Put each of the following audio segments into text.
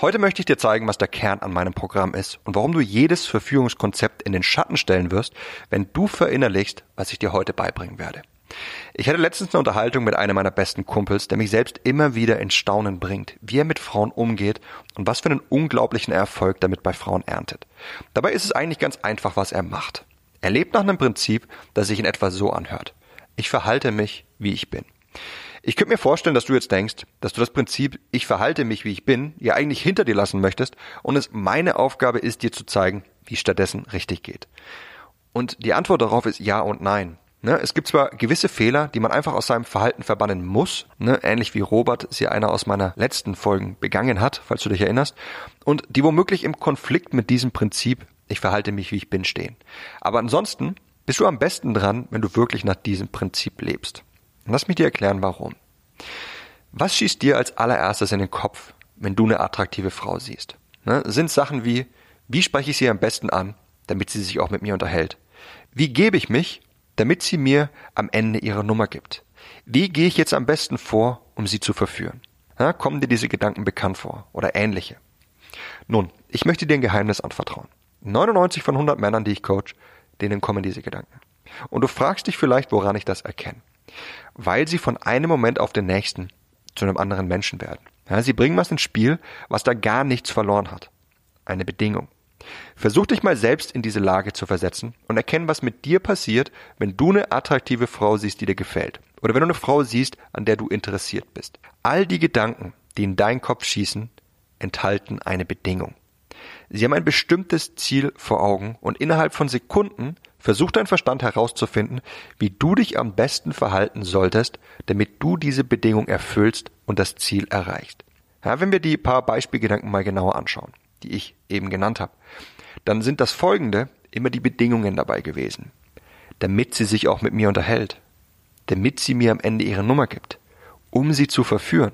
heute möchte ich dir zeigen, was der Kern an meinem Programm ist und warum du jedes Verführungskonzept in den Schatten stellen wirst, wenn du verinnerlichst, was ich dir heute beibringen werde. Ich hatte letztens eine Unterhaltung mit einem meiner besten Kumpels, der mich selbst immer wieder in Staunen bringt, wie er mit Frauen umgeht und was für einen unglaublichen Erfolg damit bei Frauen erntet. Dabei ist es eigentlich ganz einfach, was er macht. Er lebt nach einem Prinzip, das sich in etwa so anhört. Ich verhalte mich, wie ich bin. Ich könnte mir vorstellen, dass du jetzt denkst, dass du das Prinzip ich verhalte mich, wie ich bin, ja eigentlich hinter dir lassen möchtest und es meine Aufgabe ist, dir zu zeigen, wie stattdessen richtig geht. Und die Antwort darauf ist ja und nein. Ne, es gibt zwar gewisse Fehler, die man einfach aus seinem Verhalten verbannen muss, ne, ähnlich wie Robert sie einer aus meiner letzten Folgen begangen hat, falls du dich erinnerst, und die womöglich im Konflikt mit diesem Prinzip, ich verhalte mich, wie ich bin, stehen. Aber ansonsten bist du am besten dran, wenn du wirklich nach diesem Prinzip lebst. Lass mich dir erklären, warum. Was schießt dir als allererstes in den Kopf, wenn du eine attraktive Frau siehst? Ne? Sind Sachen wie, wie spreche ich sie am besten an, damit sie sich auch mit mir unterhält? Wie gebe ich mich, damit sie mir am Ende ihre Nummer gibt? Wie gehe ich jetzt am besten vor, um sie zu verführen? Ja, kommen dir diese Gedanken bekannt vor oder ähnliche? Nun, ich möchte dir ein Geheimnis anvertrauen. 99 von 100 Männern, die ich coach, denen kommen diese Gedanken. Und du fragst dich vielleicht, woran ich das erkenne weil sie von einem Moment auf den nächsten zu einem anderen Menschen werden. Ja, sie bringen was ins Spiel, was da gar nichts verloren hat. Eine Bedingung. Versuch dich mal selbst in diese Lage zu versetzen und erkennen, was mit dir passiert, wenn du eine attraktive Frau siehst, die dir gefällt. Oder wenn du eine Frau siehst, an der du interessiert bist. All die Gedanken, die in deinen Kopf schießen, enthalten eine Bedingung. Sie haben ein bestimmtes Ziel vor Augen und innerhalb von Sekunden versucht dein Verstand herauszufinden, wie du dich am besten verhalten solltest, damit du diese Bedingung erfüllst und das Ziel erreichst. Ja, wenn wir die paar Beispielgedanken mal genauer anschauen, die ich eben genannt habe, dann sind das folgende immer die Bedingungen dabei gewesen. Damit sie sich auch mit mir unterhält, damit sie mir am Ende ihre Nummer gibt, um sie zu verführen.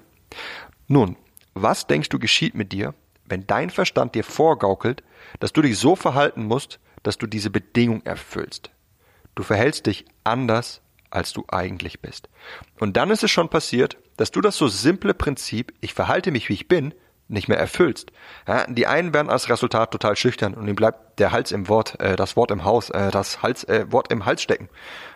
Nun, was denkst du geschieht mit dir, wenn dein Verstand dir vorgaukelt, dass du dich so verhalten musst, dass du diese Bedingung erfüllst. Du verhältst dich anders, als du eigentlich bist. Und dann ist es schon passiert, dass du das so simple Prinzip, ich verhalte mich wie ich bin, nicht mehr erfüllst. Ja, die einen werden als Resultat total schüchtern und ihnen bleibt der Hals im Wort, äh, das Wort im Haus, äh, das Hals, äh, Wort im Hals stecken.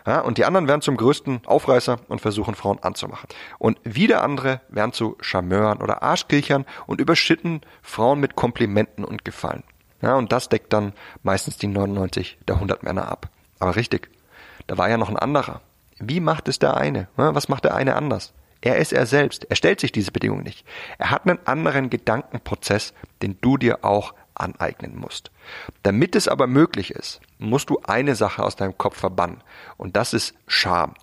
Ja, und die anderen werden zum größten Aufreißer und versuchen Frauen anzumachen. Und wieder andere werden zu Charmeuren oder Arschkirchern und überschütten Frauen mit Komplimenten und Gefallen. Ja, und das deckt dann meistens die 99 der 100 Männer ab. Aber richtig, da war ja noch ein anderer. Wie macht es der eine? Was macht der eine anders? Er ist er selbst. Er stellt sich diese Bedingung nicht. Er hat einen anderen Gedankenprozess, den du dir auch aneignen musst. Damit es aber möglich ist, musst du eine Sache aus deinem Kopf verbannen. Und das ist Scham.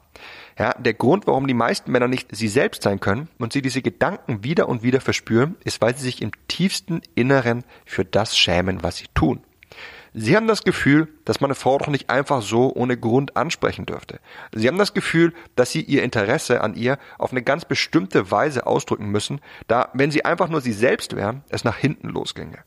Ja, der Grund, warum die meisten Männer nicht sie selbst sein können und sie diese Gedanken wieder und wieder verspüren, ist, weil sie sich im tiefsten Inneren für das schämen, was sie tun. Sie haben das Gefühl, dass man eine Frau doch nicht einfach so ohne Grund ansprechen dürfte. Sie haben das Gefühl, dass sie ihr Interesse an ihr auf eine ganz bestimmte Weise ausdrücken müssen, da, wenn sie einfach nur sie selbst wären, es nach hinten losginge.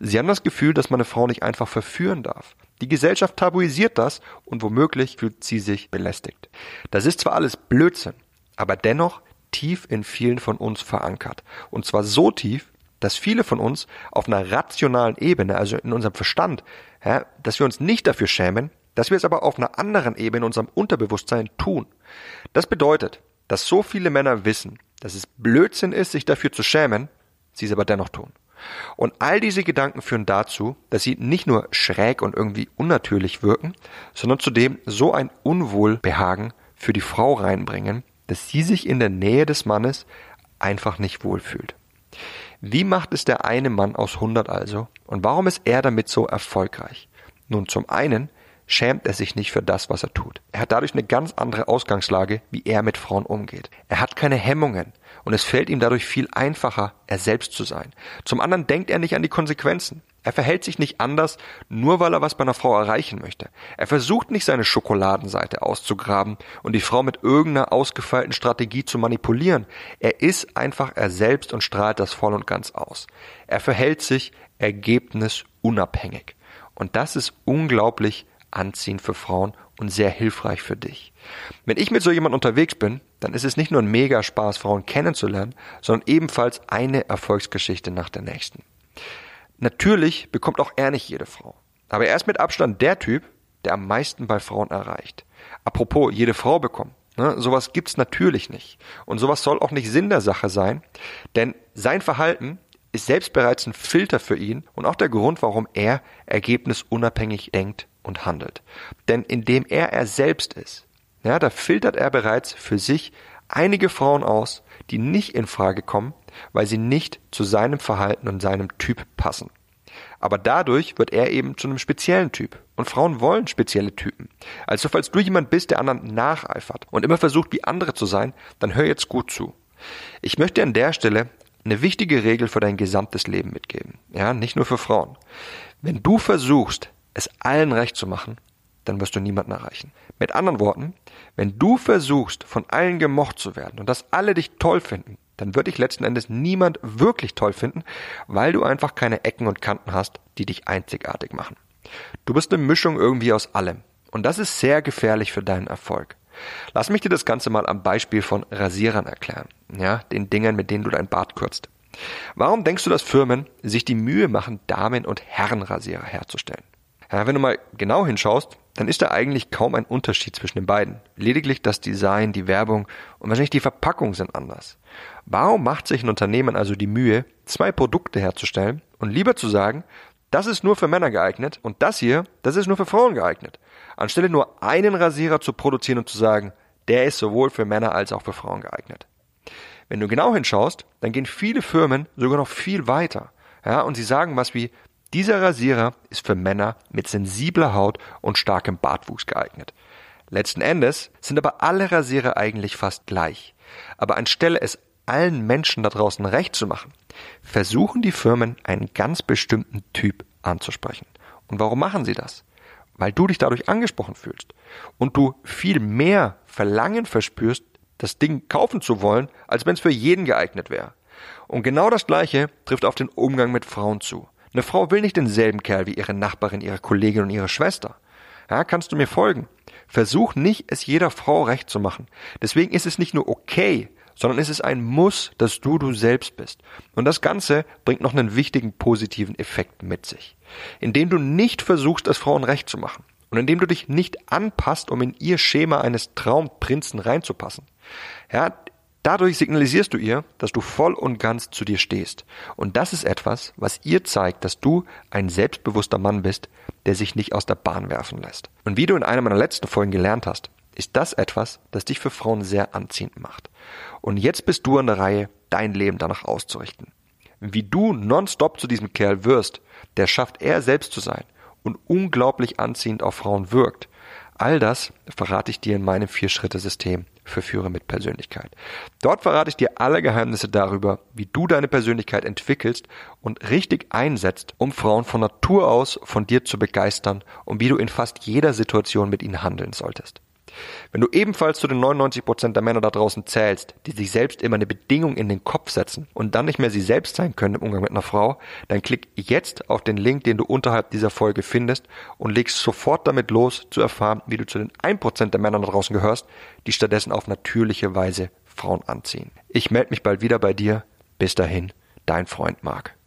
Sie haben das Gefühl, dass man eine Frau nicht einfach verführen darf. Die Gesellschaft tabuisiert das und womöglich fühlt sie sich belästigt. Das ist zwar alles Blödsinn, aber dennoch tief in vielen von uns verankert. Und zwar so tief, dass viele von uns auf einer rationalen Ebene, also in unserem Verstand, ja, dass wir uns nicht dafür schämen, dass wir es aber auf einer anderen Ebene in unserem Unterbewusstsein tun. Das bedeutet, dass so viele Männer wissen, dass es Blödsinn ist, sich dafür zu schämen, sie es aber dennoch tun. Und all diese Gedanken führen dazu, dass sie nicht nur schräg und irgendwie unnatürlich wirken, sondern zudem so ein Unwohlbehagen für die Frau reinbringen, dass sie sich in der Nähe des Mannes einfach nicht wohlfühlt. Wie macht es der eine Mann aus 100 also? Und warum ist er damit so erfolgreich? Nun, zum einen schämt er sich nicht für das, was er tut. Er hat dadurch eine ganz andere Ausgangslage, wie er mit Frauen umgeht. Er hat keine Hemmungen und es fällt ihm dadurch viel einfacher, er selbst zu sein. Zum anderen denkt er nicht an die Konsequenzen. Er verhält sich nicht anders, nur weil er was bei einer Frau erreichen möchte. Er versucht nicht seine Schokoladenseite auszugraben und die Frau mit irgendeiner ausgefeilten Strategie zu manipulieren. Er ist einfach er selbst und strahlt das voll und ganz aus. Er verhält sich ergebnisunabhängig. Und das ist unglaublich anziehend für Frauen und sehr hilfreich für dich. Wenn ich mit so jemand unterwegs bin, dann ist es nicht nur ein mega Spaß, Frauen kennenzulernen, sondern ebenfalls eine Erfolgsgeschichte nach der nächsten. Natürlich bekommt auch er nicht jede Frau. Aber er ist mit Abstand der Typ, der am meisten bei Frauen erreicht. Apropos, jede Frau bekommen. Ne, sowas gibt's natürlich nicht. Und sowas soll auch nicht Sinn der Sache sein, denn sein Verhalten ist selbst bereits ein Filter für ihn und auch der Grund, warum er ergebnisunabhängig denkt und handelt. Denn indem er er selbst ist, ja, da filtert er bereits für sich einige Frauen aus, die nicht in Frage kommen, weil sie nicht zu seinem Verhalten und seinem Typ passen. Aber dadurch wird er eben zu einem speziellen Typ. Und Frauen wollen spezielle Typen. Also falls du jemand bist, der anderen nacheifert und immer versucht, wie andere zu sein, dann hör jetzt gut zu. Ich möchte an der Stelle eine wichtige Regel für dein gesamtes Leben mitgeben. Ja, nicht nur für Frauen. Wenn du versuchst, es allen recht zu machen, dann wirst du niemanden erreichen. Mit anderen Worten, wenn du versuchst, von allen gemocht zu werden und dass alle dich toll finden, dann wird dich letzten Endes niemand wirklich toll finden, weil du einfach keine Ecken und Kanten hast, die dich einzigartig machen. Du bist eine Mischung irgendwie aus allem. Und das ist sehr gefährlich für deinen Erfolg. Lass mich dir das Ganze mal am Beispiel von Rasierern erklären. Ja, den Dingern, mit denen du dein Bart kürzt. Warum denkst du, dass Firmen sich die Mühe machen, Damen- und Herrenrasierer herzustellen? Ja, wenn du mal genau hinschaust, dann ist da eigentlich kaum ein Unterschied zwischen den beiden. Lediglich das Design, die Werbung und wahrscheinlich die Verpackung sind anders. Warum macht sich ein Unternehmen also die Mühe, zwei Produkte herzustellen und lieber zu sagen, das ist nur für Männer geeignet und das hier, das ist nur für Frauen geeignet, anstelle nur einen Rasierer zu produzieren und zu sagen, der ist sowohl für Männer als auch für Frauen geeignet. Wenn du genau hinschaust, dann gehen viele Firmen sogar noch viel weiter. Ja, und sie sagen was wie, dieser Rasierer ist für Männer mit sensibler Haut und starkem Bartwuchs geeignet. Letzten Endes sind aber alle Rasierer eigentlich fast gleich. Aber anstelle es allen Menschen da draußen recht zu machen, versuchen die Firmen einen ganz bestimmten Typ anzusprechen. Und warum machen sie das? Weil du dich dadurch angesprochen fühlst und du viel mehr Verlangen verspürst, das Ding kaufen zu wollen, als wenn es für jeden geeignet wäre. Und genau das Gleiche trifft auf den Umgang mit Frauen zu. Eine Frau will nicht denselben Kerl wie ihre Nachbarin, ihre Kollegin und ihre Schwester. Ja, kannst du mir folgen? Versuch nicht, es jeder Frau recht zu machen. Deswegen ist es nicht nur okay, sondern es ist ein Muss, dass du du selbst bist. Und das Ganze bringt noch einen wichtigen positiven Effekt mit sich. Indem du nicht versuchst, es Frauen recht zu machen. Und indem du dich nicht anpasst, um in ihr Schema eines Traumprinzen reinzupassen. Ja, Dadurch signalisierst du ihr, dass du voll und ganz zu dir stehst. Und das ist etwas, was ihr zeigt, dass du ein selbstbewusster Mann bist, der sich nicht aus der Bahn werfen lässt. Und wie du in einer meiner letzten Folgen gelernt hast, ist das etwas, das dich für Frauen sehr anziehend macht. Und jetzt bist du an der Reihe, dein Leben danach auszurichten. Wie du nonstop zu diesem Kerl wirst, der schafft er selbst zu sein und unglaublich anziehend auf Frauen wirkt. All das verrate ich dir in meinem Vier-Schritte-System für Führer mit Persönlichkeit. Dort verrate ich dir alle Geheimnisse darüber, wie du deine Persönlichkeit entwickelst und richtig einsetzt, um Frauen von Natur aus von dir zu begeistern und wie du in fast jeder Situation mit ihnen handeln solltest. Wenn du ebenfalls zu den 99% der Männer da draußen zählst, die sich selbst immer eine Bedingung in den Kopf setzen und dann nicht mehr sie selbst sein können im Umgang mit einer Frau, dann klick jetzt auf den Link, den du unterhalb dieser Folge findest und legst sofort damit los, zu erfahren, wie du zu den 1% der Männer da draußen gehörst, die stattdessen auf natürliche Weise Frauen anziehen. Ich melde mich bald wieder bei dir. Bis dahin, dein Freund Marc.